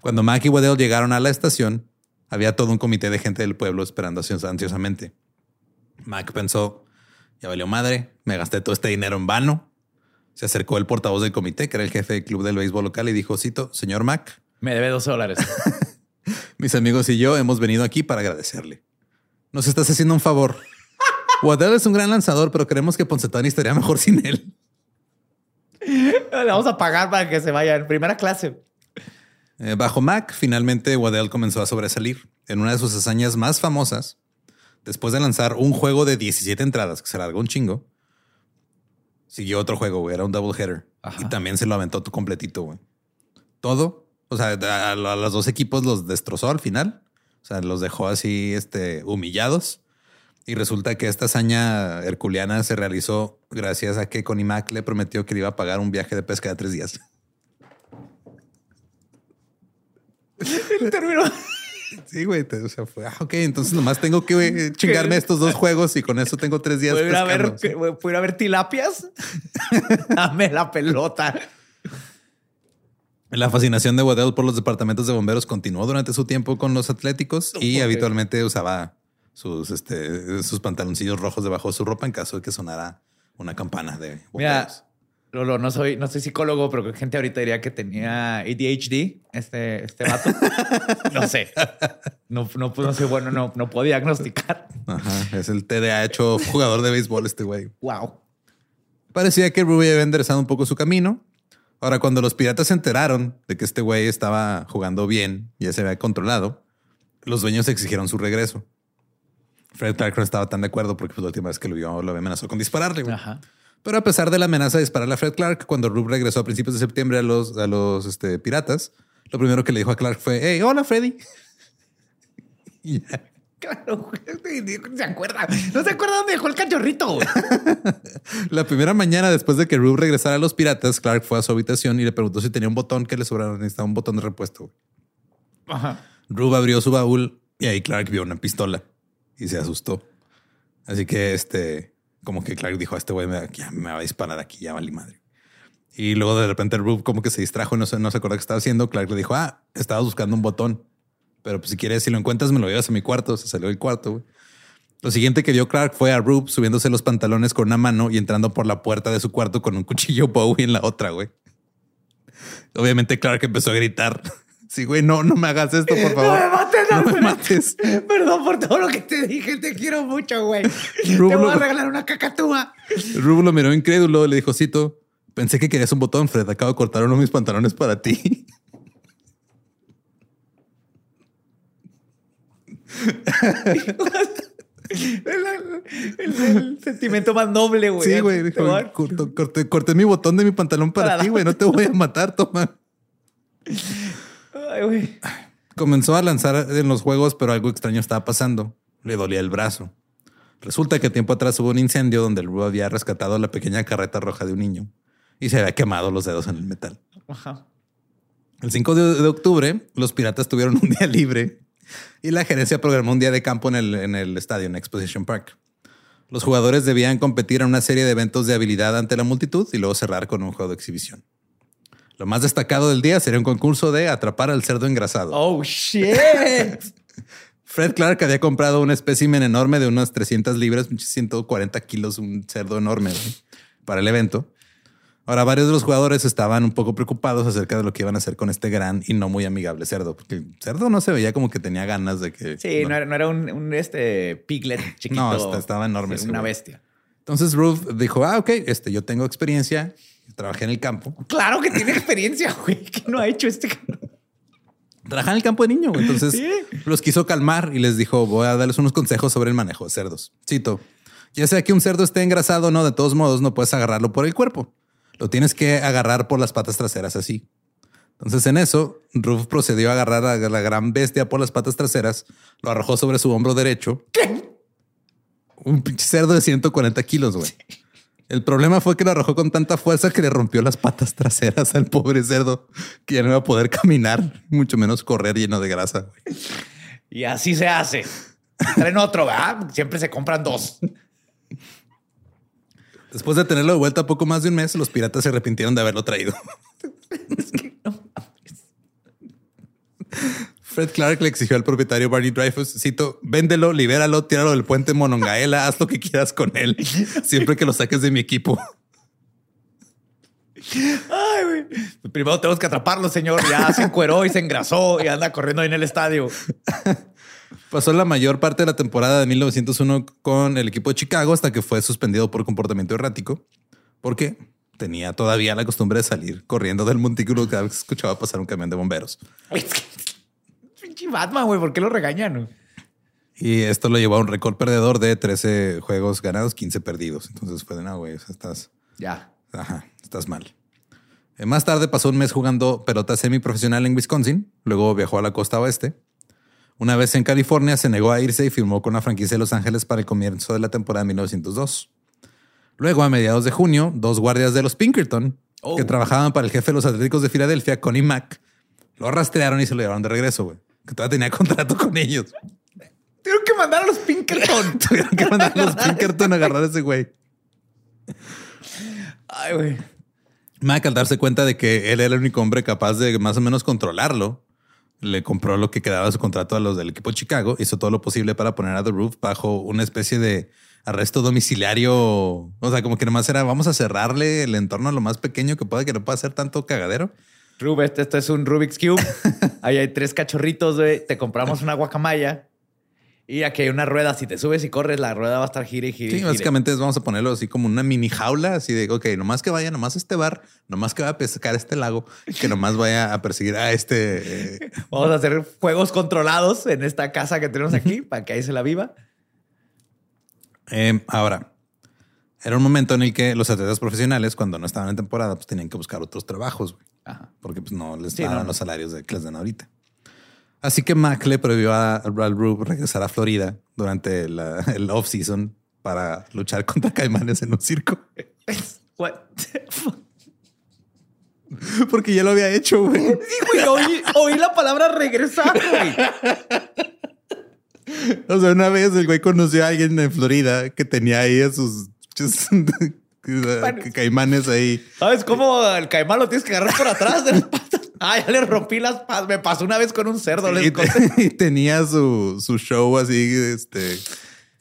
Cuando Mac y Waddell llegaron a la estación, había todo un comité de gente del pueblo esperando ansios- ansiosamente. Mac pensó, ya valió madre, me gasté todo este dinero en vano. Se acercó el portavoz del comité, que era el jefe del club del béisbol local, y dijo, cito, señor Mac, Me debe 12 dólares. mis amigos y yo hemos venido aquí para agradecerle. Nos estás haciendo un favor. Waddell es un gran lanzador, pero creemos que Ponsetani estaría mejor sin él. Le vamos a pagar para que se vaya en primera clase. Eh, bajo Mac, finalmente Waddell comenzó a sobresalir. En una de sus hazañas más famosas, después de lanzar un juego de 17 entradas, que se largó un chingo, siguió otro juego, güey. Era un double header. Ajá. Y también se lo aventó todo completito, güey. Todo. O sea, a, a los dos equipos los destrozó al final. O sea, los dejó así, este, humillados. Y resulta que esta hazaña herculeana se realizó gracias a que Connie Mac le prometió que le iba a pagar un viaje de pesca de tres días. Terminó. Sí, güey. O sea, fue, ah, ok, entonces nomás tengo que güey, chingarme estos dos juegos y con eso tengo tres días. ¿Puedo ir, a ver, pescando, sí. ¿Puedo ir a ver tilapias? Dame la pelota. La fascinación de Waddell por los departamentos de bomberos continuó durante su tiempo con los Atléticos y habitualmente usaba sus, este, sus pantaloncillos rojos debajo de su ropa en caso de que sonara una campana de Mira, bomberos. Lolo, no soy, no soy psicólogo, pero gente ahorita diría que tenía ADHD, este, este vato. no sé. No, no, no sé, bueno, no, no puedo diagnosticar. Ajá, es el TDA hecho jugador de béisbol este güey. Wow. Parecía que Ruby había enderezado un poco su camino. Ahora, cuando los piratas se enteraron de que este güey estaba jugando bien y ya se había controlado, los dueños exigieron su regreso. Fred Clark no estaba tan de acuerdo porque pues, la última vez que lo vio lo amenazó con dispararle. güey. Ajá. Pero a pesar de la amenaza de dispararle a Fred Clark, cuando Rube regresó a principios de septiembre a los, a los este, piratas, lo primero que le dijo a Clark fue, hey, hola Freddy. Y ya. Claro. ¿Se acuerda? No se acuerda dónde dejó el cachorrito. La primera mañana después de que Rube regresara a los piratas, Clark fue a su habitación y le preguntó si tenía un botón que le sobrara. Necesitaba un botón de repuesto. Ajá. Rube abrió su baúl y ahí Clark vio una pistola y se asustó. Así que este, como que Clark dijo, este güey me, va a disparar aquí, ya vale madre. Y luego de repente Rube como que se distrajo no se, no se acuerda qué estaba haciendo. Clark le dijo, ah, estabas buscando un botón. Pero pues si quieres, si lo encuentras, me lo llevas a mi cuarto. Se salió del cuarto. Lo siguiente que vio Clark fue a Rube subiéndose los pantalones con una mano y entrando por la puerta de su cuarto con un cuchillo Bowie en la otra, güey. Obviamente Clark empezó a gritar. Sí, güey, no, no me hagas esto, por favor. No me mates, No me mates. Perdón por todo lo que te dije. Te quiero mucho, güey. Te Rublo. voy a regalar una cacatúa. Rube lo miró incrédulo le dijo, Cito, pensé que querías un botón, Fred. Acabo de cortar uno de mis pantalones para ti. El, el- el sentimiento más noble, güey. Sí, güey. Te Dijo, voy a- "Corto- corté, corté mi botón de mi pantalón para Para ti, güey. No te voy a matar, toma. Ay, güey. Comenzó a lanzar en los juegos, pero algo extraño estaba pasando. Le dolía el brazo. Resulta que tiempo atrás hubo un incendio donde el Rube había rescatado la pequeña carreta roja de un niño y se había quemado los dedos en el metal. Ajá. El 5 de, de octubre, los piratas tuvieron un día libre y la gerencia programó un día de campo en el, en el estadio, en Exposition Park. Los jugadores debían competir en una serie de eventos de habilidad ante la multitud y luego cerrar con un juego de exhibición. Lo más destacado del día sería un concurso de atrapar al cerdo engrasado. Oh, shit. Fred Clark había comprado un espécimen enorme de unas 300 libras, 140 kilos, un cerdo enorme para el evento. Ahora, varios de los jugadores estaban un poco preocupados acerca de lo que iban a hacer con este gran y no muy amigable cerdo, porque el cerdo no se veía como que tenía ganas de que... Sí, no era, no era un, un, este piglet chiquito. No, estaba enorme Sí, Una bestia. Entonces Ruth dijo, ah, ok, este, yo tengo experiencia, trabajé en el campo. Claro que tiene experiencia, güey. que no ha hecho este? Trabajé en el campo de niño, güey. entonces Sí. los quiso calmar y les dijo, voy a darles unos consejos sobre el manejo de cerdos. Cito, ya sea que un cerdo esté engrasado o no, de todos modos no puedes agarrarlo por el cuerpo. Lo tienes que agarrar por las patas traseras así. Entonces en eso, Ruth procedió a agarrar a la gran bestia por las patas traseras, lo arrojó sobre su hombro derecho. Un pinche cerdo de 140 kilos, güey. El problema fue que lo arrojó con tanta fuerza que le rompió las patas traseras al pobre cerdo, que ya no iba a poder caminar, mucho menos correr lleno de grasa. güey. Y así se hace. Traen otro, ¿verdad? Siempre se compran dos. Después de tenerlo de vuelta poco más de un mes, los piratas se arrepintieron de haberlo traído. Es que no. Fred Clark le exigió al propietario Barney Dreyfus, cito, véndelo, libéralo, tíralo del puente Monongaela, haz lo que quieras con él, siempre que lo saques de mi equipo. Ay, güey. Primero tenemos que atraparlo, señor. Ya se encueró y se engrasó y anda corriendo ahí en el estadio. Pasó la mayor parte de la temporada de 1901 con el equipo de Chicago hasta que fue suspendido por comportamiento errático, porque tenía todavía la costumbre de salir corriendo del montículo cada vez que escuchaba pasar un camión de bomberos. Pinche Batman, güey. ¿Por qué lo regañan? Y esto lo llevó a un récord perdedor de 13 juegos ganados, 15 perdidos. Entonces fue de no, güey, estás, Ya. ajá, estás mal. Eh, Más tarde pasó un mes jugando pelota semiprofesional en Wisconsin. Luego viajó a la costa oeste. Una vez en California se negó a irse y firmó con la franquicia de Los Ángeles para el comienzo de la temporada de 1902. Luego, a mediados de junio, dos guardias de los Pinkerton, Oh. que trabajaban para el jefe de los Atléticos de Filadelfia, Connie Mack, lo rastrearon y se lo llevaron de regreso, güey. Que todavía tenía contrato con ellos. Tuvieron que mandar a los Pinkerton. Tuvieron que mandar a los Pinkerton a agarrar a ese güey. Ay, güey. Mac, al darse cuenta de que él era el único hombre capaz de más o menos controlarlo, le compró lo que quedaba de su contrato a los del equipo Chicago, hizo todo lo posible para poner a The Roof bajo una especie de arresto domiciliario. O sea, como que nomás era, vamos a cerrarle el entorno a lo más pequeño que pueda, que no pueda hacer tanto cagadero. Rube, este, esto es un Rubik's Cube. Ahí hay tres cachorritos, güey. Te compramos una guacamaya. Y aquí hay una rueda. Si te subes y corres, la rueda va a estar gire y gire. y Sí, gire. básicamente es, vamos a ponerlo así como una mini jaula, así de, ok, nomás que vaya, nomás a este bar, nomás que vaya a pescar este lago, que nomás vaya a perseguir a este... eh, Vamos a hacer juegos controlados en esta casa que tenemos aquí para que ahí se la viva. Eh, ahora, era un momento en el que los atletas profesionales, cuando no estaban en temporada, pues tenían que buscar otros trabajos, güey, Ajá. porque pues no les Sí, no. los salarios de que les dan ahorita. Así que Mac le prohibió a Al Rube regresar a Florida durante la, el off-season para luchar contra caimanes en un circo. What the fuck? Porque ya lo había hecho, güey. Sí, güey, oí, oí la palabra regresar, güey. O sea, una vez el güey conoció a alguien en Florida que tenía ahí a sus caimanes ahí. ¿Sabes cómo el caimán lo tienes que agarrar por atrás de las patas? Ah, ya le rompí las patas. Me pasó una vez con un cerdo. les Y, te- y tenía su, su show así, este,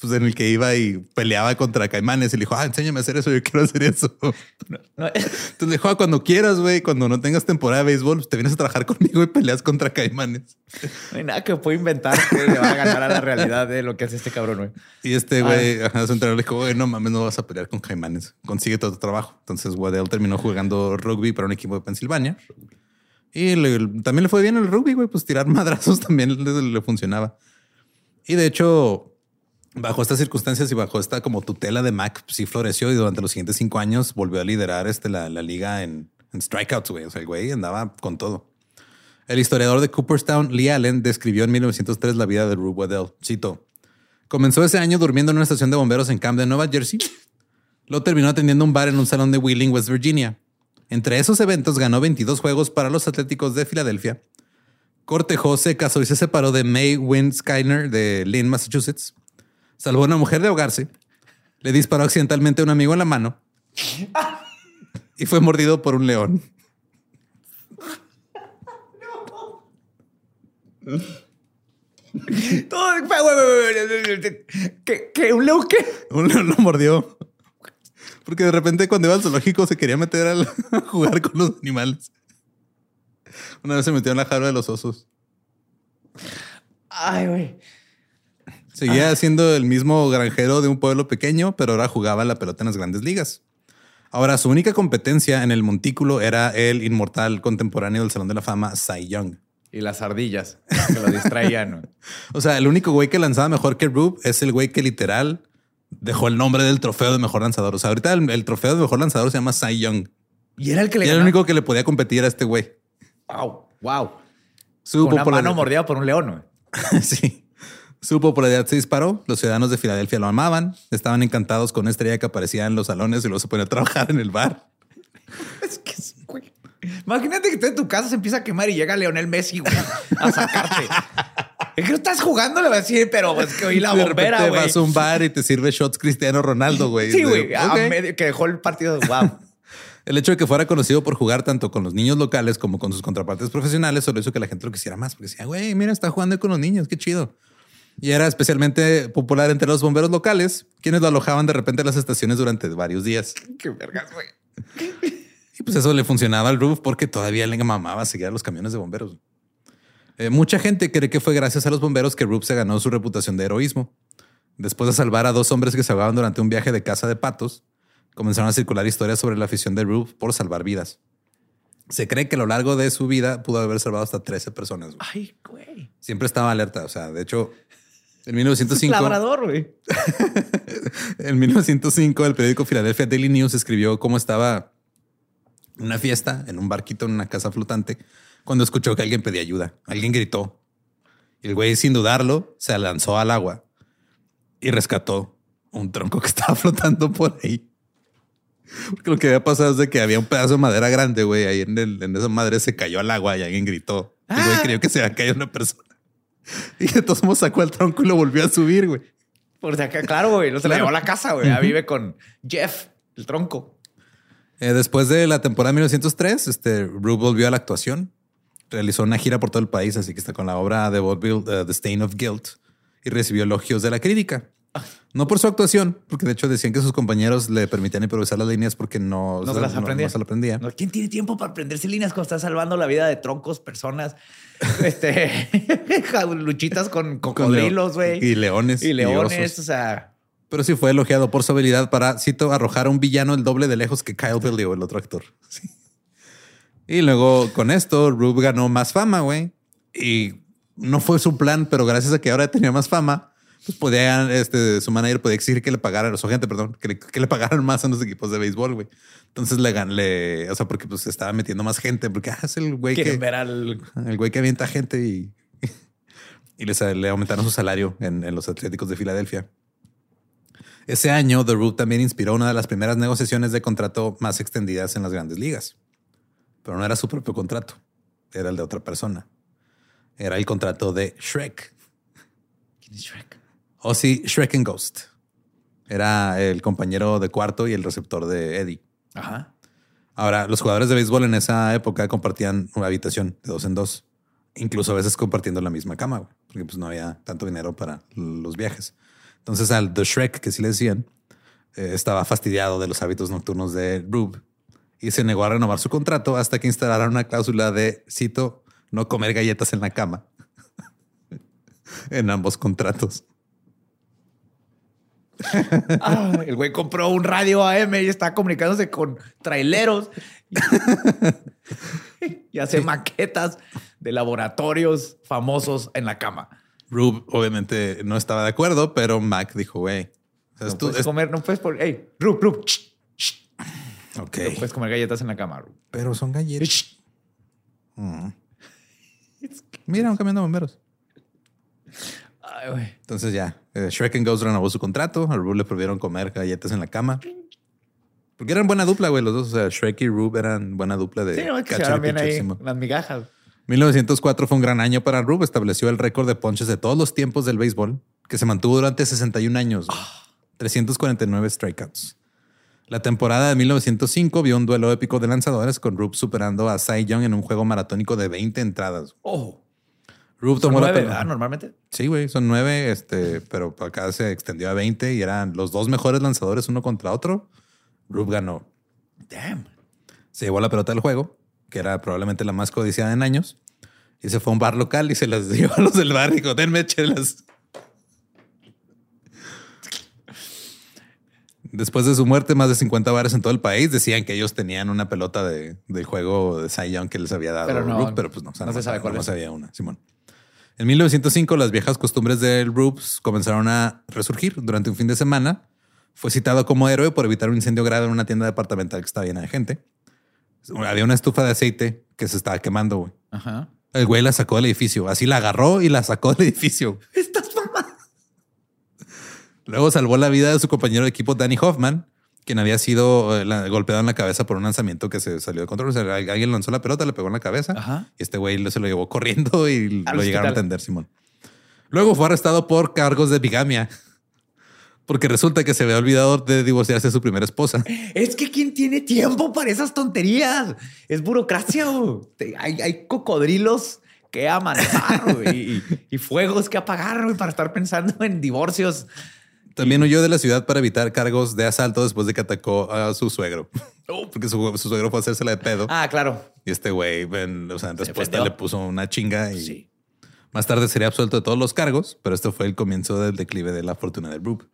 pues en el que iba y peleaba contra caimanes y le dijo, ah, enséñame a hacer eso, yo quiero hacer eso. No, Entonces le dijo, "Ah, cuando quieras, güey, cuando no tengas temporada de béisbol, pues te vienes a trabajar conmigo y peleas contra caimanes. no hay nada que pueda inventar que le va a ganar a la realidad de lo que hace este cabrón, güey. Y este güey, ajá, su entrenador le dijo, güey, no mames, no vas a pelear con caimanes, consigue todo tu trabajo. Entonces Waddell terminó jugando rugby para un equipo de Pensilvania. Y le- también le fue bien el rugby, güey, pues tirar madrazos también le, le funcionaba. Y de hecho, bajo estas circunstancias y bajo esta como tutela de Mac, pues, sí floreció y durante los siguientes cinco años volvió a liderar este, la, la liga en, en strikeouts, güey. O sea, el güey andaba con todo. El historiador de Cooperstown, Lee Allen, describió en 1903 la vida de Rube Waddell. Cito, comenzó ese año durmiendo en una estación de bomberos en Camden, Nueva Jersey. Luego terminó atendiendo un bar en un salón de Wheeling, West Virginia. Entre esos eventos ganó 22 juegos para los Atléticos de Filadelfia. Cortejó, se casó y se separó de May Wynn Skyner de Lynn, Massachusetts. Salvó a una mujer de ahogarse. Le disparó accidentalmente a un amigo en la mano. Y fue mordido por un león. Todo. ¿Qué, qué, un león qué? Un león lo mordió. Porque de repente cuando iba al zoológico se quería meter al- a jugar con los animales. Una vez se metió en la jaula de los osos. Ay, güey. Seguía siendo el mismo granjero de un pueblo pequeño, pero ahora jugaba la pelota en las grandes ligas. Ahora, su única competencia en el montículo era el inmortal contemporáneo del Salón de la Fama, Cy Young. Y las ardillas que lo distraían. O sea, el único güey que lanzaba mejor que Rube es el güey que literal dejó el nombre del trofeo de mejor lanzador. O sea, ahorita el, el trofeo de mejor lanzador se llama Cy Young. Y era el que le Y era el único que le podía competir a este güey. Wow, wow. Su Con una mano mordida por un león. sí. Su popularidad se disparó. Los ciudadanos de Filadelfia lo amaban. Estaban encantados con una estrella que aparecía en los salones y luego se ponía a trabajar en el bar. Es que es, güey. Imagínate que tú en tu casa se empieza a quemar y llega Leonel Messi, güey, a sacarte. Es que no estás jugando, le va a decir, pero es que oí la de bombera, repente güey. vas a un bar y te sirve shots Cristiano Ronaldo, güey. Sí, güey. a ok. medio- que dejó el partido. Wow. El hecho de que fuera conocido por jugar tanto con los niños locales como con sus contrapartes profesionales solo hizo que la gente lo quisiera más. Porque decía, güey, mira, está jugando con los niños, qué chido. Y era especialmente popular entre los bomberos locales, quienes lo alojaban de repente en las estaciones durante varios días. Qué vergas, güey. Y pues eso le funcionaba al Roof porque todavía le mamaba seguir a los camiones de bomberos. Eh, mucha gente cree que fue gracias a los bomberos que Roof se ganó su reputación de heroísmo. Después de salvar a dos hombres que se ahogaban durante un viaje de caza de patos, comenzaron a circular historias sobre la afición de Roof por salvar vidas. Se cree que a lo largo de su vida pudo haber salvado hasta 13 personas. güey. Ay, güey. Siempre estaba alerta. O sea, de hecho, en Es 1905... labrador, güey. En 1905, el periódico Philadelphia Daily News escribió cómo estaba una fiesta en un barquito en una casa flotante cuando escuchó que alguien pedía ayuda. Alguien gritó. Y el güey, sin dudarlo, se lanzó al agua y rescató un tronco que estaba flotando por ahí. Porque lo que había pasado es de que había un pedazo de madera grande, güey. Ahí en, el- en esa madre se cayó al agua y alguien gritó. El güey Ah. creyó que se había caído una persona. Y de todos modos sacó el tronco y lo volvió a subir, güey. Por si acá, claro, güey. No se la llevó a la casa, güey. Ya vive con Jeff, el tronco. Eh, después de la temporada 1903, este, Rube volvió a la actuación. Realizó una gira por todo el país, así que está con la obra de vaudeville eh, The Stain of Guilt y recibió elogios de la crítica. No por su actuación, porque de hecho decían que sus compañeros le permitían improvisar las líneas porque no, No se las aprendía. no se las aprendía. No, ¿Quién tiene tiempo para aprenderse líneas cuando está salvando la vida de troncos, personas? Este, luchitas con cocodrilos, güey. Y leones. Y leones, o sea. Pero sí fue elogiado por su habilidad para, cito, arrojar a un villano el doble de lejos que Kyle Billy o el otro actor. Sí. Y luego con esto, Rube ganó más fama, güey. Y no fue su plan, pero gracias a que ahora tenía más fama, pues podía, este, su manager podía exigir que le pagaran, su gente, perdón, que le, que le pagaran más a los equipos de béisbol, güey. Entonces le gan, le, o sea, porque pues estaba metiendo más gente, porque ah, es el güey Quieren que, ver al. el güey que avienta gente y y les, le aumentaron su salario en, en los Atléticos de Filadelfia. Ese año, The Roop también inspiró una de las primeras negociaciones de contrato más extendidas en las grandes ligas. Pero no era su propio contrato, era el de otra persona. Era el contrato de Shrek. ¿Quién es Shrek? O sí, Shrek and Ghost. Era el compañero de cuarto y el receptor de Eddie. Ajá. Ahora, los jugadores de béisbol en esa época compartían una habitación de dos en dos, incluso a veces compartiendo la misma cama, porque pues no había tanto dinero para los viajes. Entonces al The Shrek, que sí le decían, eh, estaba fastidiado de los hábitos nocturnos de Rube y se negó a renovar su contrato hasta que instalaran una cláusula de, cito, no comer galletas en la cama en ambos contratos. Ah, el güey compró un radio AM y está comunicándose con traileros y hace maquetas de laboratorios famosos en la cama. Rube obviamente no estaba de acuerdo, pero Mac dijo, güey, No puedes es- comer, no puedes poner. Hey, Rub, Rub. ch, ch, ok, No puedes comer galletas en la cama. Rub. pero son galletas. Mm. Mira, un camión de bomberos. Ay. Entonces ya, eh, Shrek and Ghost renovó su contrato. A Rube le prohibieron comer galletas en la cama. Porque eran buena dupla, güey, los dos. O sea, Shrek y Rube eran buena dupla de Sí, no, que se bien ahí las migajas. 1904 fue un gran año para Rube. Estableció el récord de ponches de todos los tiempos del béisbol, que se mantuvo durante 61 años. güey. 349 strikeouts. La temporada de 1905 vio un duelo épico de lanzadores con Rube superando a Cy Young en un juego maratónico de 20 entradas. Oh, Son tomó la nueve, pelota. ¿verdad? Normalmente. Sí, güey, son nueve, este, pero acá se extendió a 20 y eran los dos mejores lanzadores uno contra otro. Rube ganó. Damn. Se llevó la pelota del juego, que era probablemente la más codiciada en años, y se fue a un bar local y se las dio a los del bar y dijo, denme chelas. Después de su muerte, más de 50 bares en todo el país decían que ellos tenían una pelota de, del juego de Cy Young que les había dado Pero no, pero pues no, o sea, no se sabe cuál nomás es. había una, Simón. En 1905, las viejas costumbres del Rubes comenzaron a resurgir. Durante un fin de semana, fue citado como héroe por evitar un incendio grave en una tienda departamental que estaba llena de gente. Había una estufa de aceite que se estaba quemando, güey. Ajá. El güey la sacó del edificio. Así la agarró y la sacó del edificio. Estás mamá. Luego salvó la vida de su compañero de equipo, Danny Hoffman, quien había sido eh, golpeado en la cabeza por un lanzamiento que se salió de control. O sea, al- alguien lanzó la pelota, le pegó en la cabeza Ajá. y este güey se lo llevó corriendo y lo llegaron a atender, Simón. Luego fue arrestado por cargos de bigamia. Porque resulta que se había olvidado de divorciarse de su primera esposa. Es que ¿quién tiene tiempo para esas tonterías? Es burocracia. Hay, hay cocodrilos que güey, y, y fuegos que apagar para estar pensando en divorcios. También huyó de la ciudad para evitar cargos de asalto después de que atacó a su suegro. Porque su, su suegro fue a hacérsela de pedo. Ah, claro. Y este güey, en, o sea, en Se respuesta le puso una chinga y Sí. más tarde sería absuelto de todos los cargos, pero esto fue el comienzo del declive de la fortuna del Rube.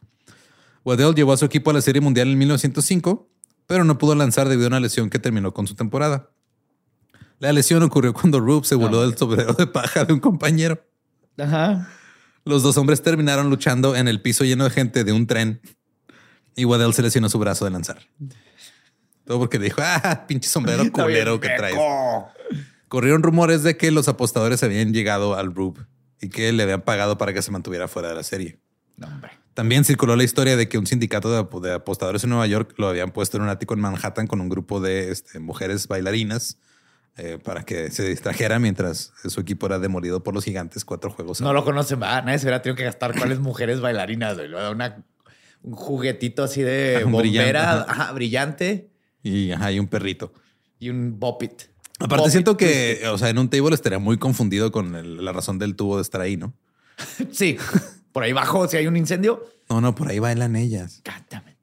Waddell llevó a su equipo a la Serie Mundial en 1905, pero no pudo lanzar debido a una lesión que terminó con su temporada. La lesión ocurrió cuando Rube se voló del sombrero de paja de un compañero. Ajá. Los dos hombres terminaron luchando en el piso lleno de gente de un tren y Waddell se lesionó su brazo de lanzar. Todo porque dijo, ah, pinche sombrero culero que traes. Corrieron rumores de que los apostadores habían llegado al Rube y que le habían pagado para que se mantuviera fuera de la serie. No, hombre. También circuló la historia de que un sindicato de apostadores en Nueva York lo habían puesto en un ático en Manhattan con un grupo de este, mujeres bailarinas eh, para que se distrajera mientras su equipo era demolido por los gigantes cuatro juegos. No lo conocen, va. Nadie se hubiera tenido que gastar cuáles mujeres bailarinas. güey. Una- un juguetito así de bombera brillante, ajá. ajá, brillante Y ajá, un perrito. y un bopit. Aparte, siento que, o sea, en un table estaría muy confundido con el- la razón del tubo de estar ahí, ¿no? Sí. Por ahí abajo, si hay un incendio. No, no, por ahí bailan ellas. Cántame.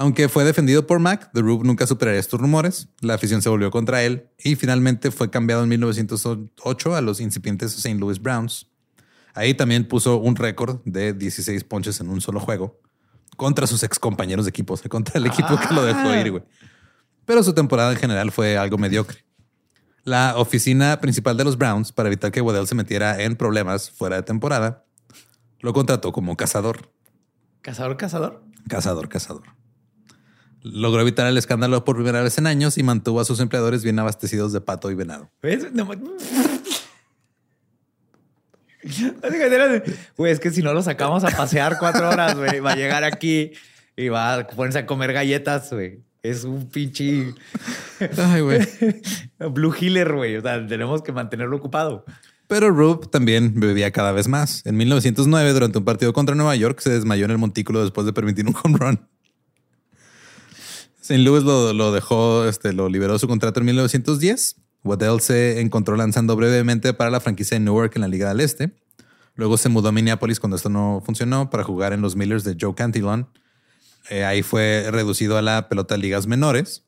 Aunque fue defendido por Mac, The Rube nunca superaría estos rumores. La afición se volvió contra él y finalmente fue cambiado en 1908 a los incipientes St. Louis Browns. Ahí también puso un récord de 16 ponches en un solo juego contra sus ex compañeros de equipo, o sea, contra el equipo que lo dejó ir, güey. Pero su temporada en general fue algo mediocre. La oficina principal de los Browns, para evitar que Waddell se metiera en problemas fuera de temporada, lo contrató como cazador. Cazador, cazador. Cazador, cazador. Logró evitar el escándalo por primera vez en años y mantuvo a sus empleadores bien abastecidos de pato y venado. ¿Ves? No, ma- Güey, es que si no lo sacamos a pasear cuatro horas, güey, va a llegar aquí y va a ponerse a comer galletas, güey. Es un pinche Ay, güey. Blue Healer, güey. O sea, tenemos que mantenerlo ocupado. Pero Rube también bebía cada vez más. En 1909, durante un partido contra Nueva York, se desmayó en el montículo después de permitir un home run. St. Louis lo, dejó, este, lo liberó su contrato en 1910. Waddell se encontró lanzando brevemente para la franquicia de Newark en la Liga del Este. Luego se mudó a Minneapolis cuando esto no funcionó para jugar en los Millers de Joe Cantillon. Eh, ahí fue reducido a la pelota de ligas menores,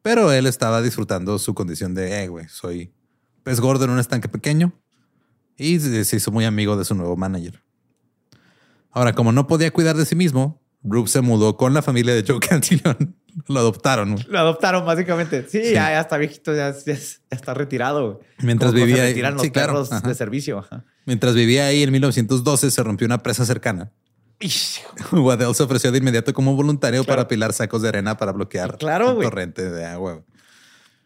pero él estaba disfrutando su condición de, eh, güey, soy pez gordo en un estanque pequeño y se se hizo muy amigo de su nuevo manager. Ahora, como no podía cuidar de sí mismo, Rube se mudó con la familia de Joe Cantillon. Lo adoptaron. güey. Lo adoptaron, básicamente. Sí, Sí. Ya, ya está viejito, ya, ya- ya está retirado. güey. Mientras Como vivía se ahí. los Sí, perros de servicio. Ajá. Mientras vivía ahí en 1912 se rompió una presa cercana. Waddell se ofreció de inmediato como voluntario Claro. para apilar sacos de arena para bloquear Claro, güey. torrente de agua.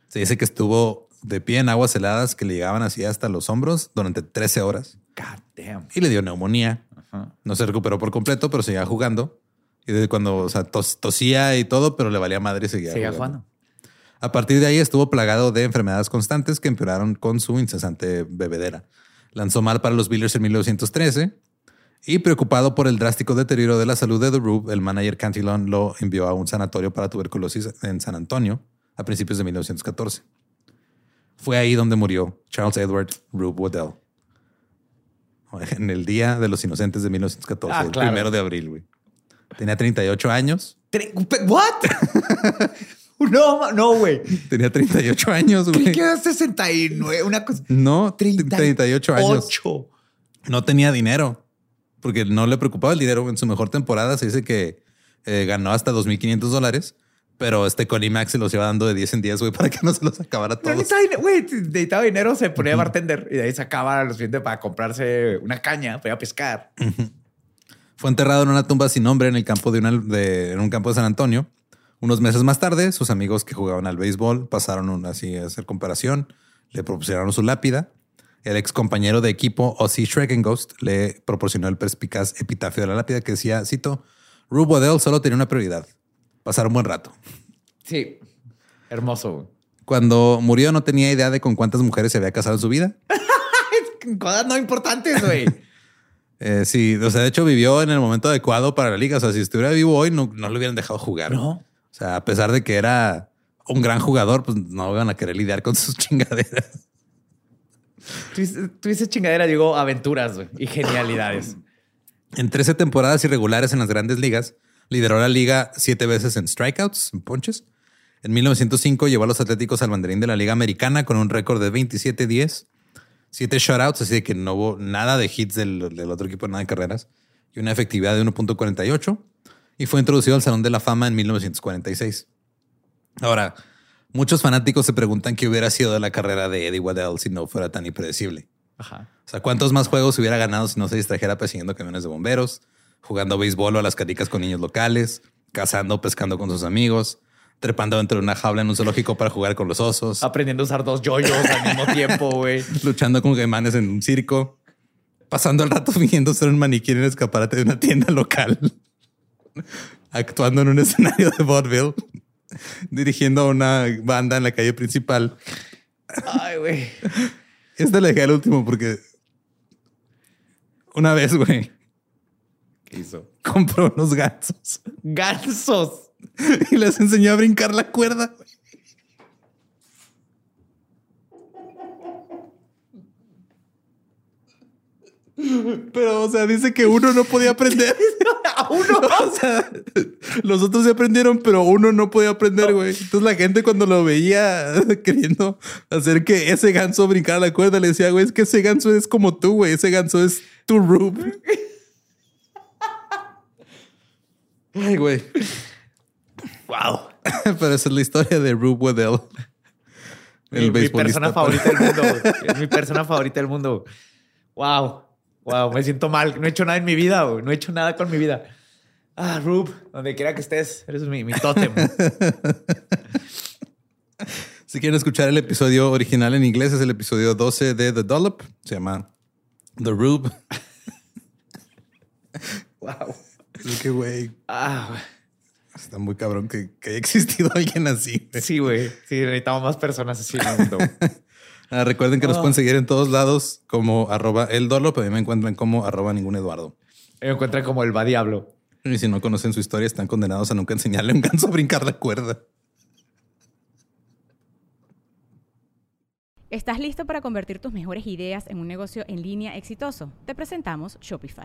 Se dice que estuvo de pie en aguas heladas que le llegaban así hasta los hombros durante 13 horas God damn. y le dio neumonía. Ajá. No se recuperó por completo, pero seguía jugando. Y de cuando o sea, tos- tosía y todo, pero le valía madre y seguía, Seguía jugando. A partir de ahí estuvo plagado de enfermedades constantes que empeoraron con su incesante bebedera. Lanzó mal para los Billers en 1913 y preocupado por el drástico deterioro de la salud de The Rube, el manager Cantillon lo envió a un sanatorio para tuberculosis en San Antonio a principios de 1914. Fue ahí donde murió Charles Edward Rube Waddell. En el Día de los Inocentes de 1914, Ah, el primero de abril, güey. Tenía 38 años. ¿What? no, no, güey. Tenía 38 años, güey. era 69, una cosa. No, 38 años. 38. No tenía dinero porque no le preocupaba el dinero. En su mejor temporada se dice que eh, ganó hasta 2.500 dólares, pero este Connie Max se los iba dando de 10 en 10, güey, para que no se los acabara No todos. necesitaba dinero, güey. Necesitaba dinero, se ponía bartender y de ahí sacaba lo suficiente para comprarse una caña, para ir a pescar. Fue enterrado en una tumba sin nombre en el campo de, una- de- en un campo de San Antonio. Unos meses más tarde, sus amigos que jugaban al béisbol pasaron así a hacer comparación, le propusieron su lápida. El ex compañero de equipo Ozzy Schreckengost le proporcionó el perspicaz epitafio de la lápida que decía, cito, Rube Waddell solo tenía una prioridad, pasar un buen rato. Sí. Hermoso. Cuando murió no tenía idea de con cuántas mujeres se había casado en su vida. Cosas no importantes, güey. Eh, sí, o sea, de hecho vivió en el momento adecuado para la liga. O sea, si estuviera vivo hoy, no, no lo hubieran dejado jugar. No. O sea, a pesar de que era un gran jugador, pues no iban a querer lidiar con sus chingaderas. Tú, dices- tú dices chingadera, digo aventuras y genialidades. En 13 temporadas irregulares en las grandes ligas, lideró la liga siete veces en strikeouts, en ponches. En 1905 llevó a los Atléticos al banderín de la Liga Americana con un récord de 27-10, siete shutouts, así de que no hubo nada de hits del, del otro equipo, nada de carreras, y una efectividad de 1.48. Y fue introducido al Salón de la Fama en 1946. Ahora, muchos fanáticos se preguntan qué hubiera sido de la carrera de Eddie Waddell si no fuera tan impredecible. Ajá. O sea, ¿cuántos más juegos hubiera ganado si no se distrajera persiguiendo camiones de bomberos, jugando béisbol o a las canicas con niños locales, cazando o pescando con sus amigos, trepando dentro de una jaula en un zoológico para jugar con los osos, Aprendiendo a usar dos yoyos al mismo tiempo, güey. luchando con gaimanes en un circo, pasando el rato fingiendo ser un maniquí en el escaparate de una tienda local, actuando en un escenario de vaudeville, dirigiendo a una banda en la calle principal. Ay, güey. Este le dejé al último porque una vez, güey, ¿Qué hizo? compró unos gansos Gansos. y les enseñó a brincar la cuerda. Pero, o sea, dice que uno no podía aprender. A uno. O sea, los otros se aprendieron, pero uno no podía aprender, güey. Entonces la gente cuando lo veía queriendo hacer que ese ganso brincara la cuerda, le decía, güey, es que ese ganso es como tú, güey. Ese ganso es tu Rube. Ay, güey. Wow. Pero esa es la historia de Rube Waddell. Mi, mi beisbolista. persona favorita del mundo. Es mi persona favorita del mundo. Wow. Wow. Me siento mal. No he hecho nada en mi vida. güey. No he hecho nada con mi vida. Ah, Rube, donde quiera que estés, eres mi, mi tótem. Si quieren escuchar el episodio original en inglés, es el episodio 12 de The Dollop. Se llama The Rube. Wow. Es que, güey, Ah, güey. Está muy cabrón que, que haya existido alguien así. güey. sí, güey. Sí, necesitamos más personas así en el mundo. Ah, recuerden que nos pueden seguir en todos lados como arroba el dolo, pero a mí me encuentran como arroba ningún Eduardo. Me encuentran como el va diablo. Y si no conocen su historia, están condenados a nunca enseñarle a un ganso a brincar la cuerda. ¿Estás listo para convertir tus mejores ideas en un negocio en línea exitoso? Te presentamos Shopify.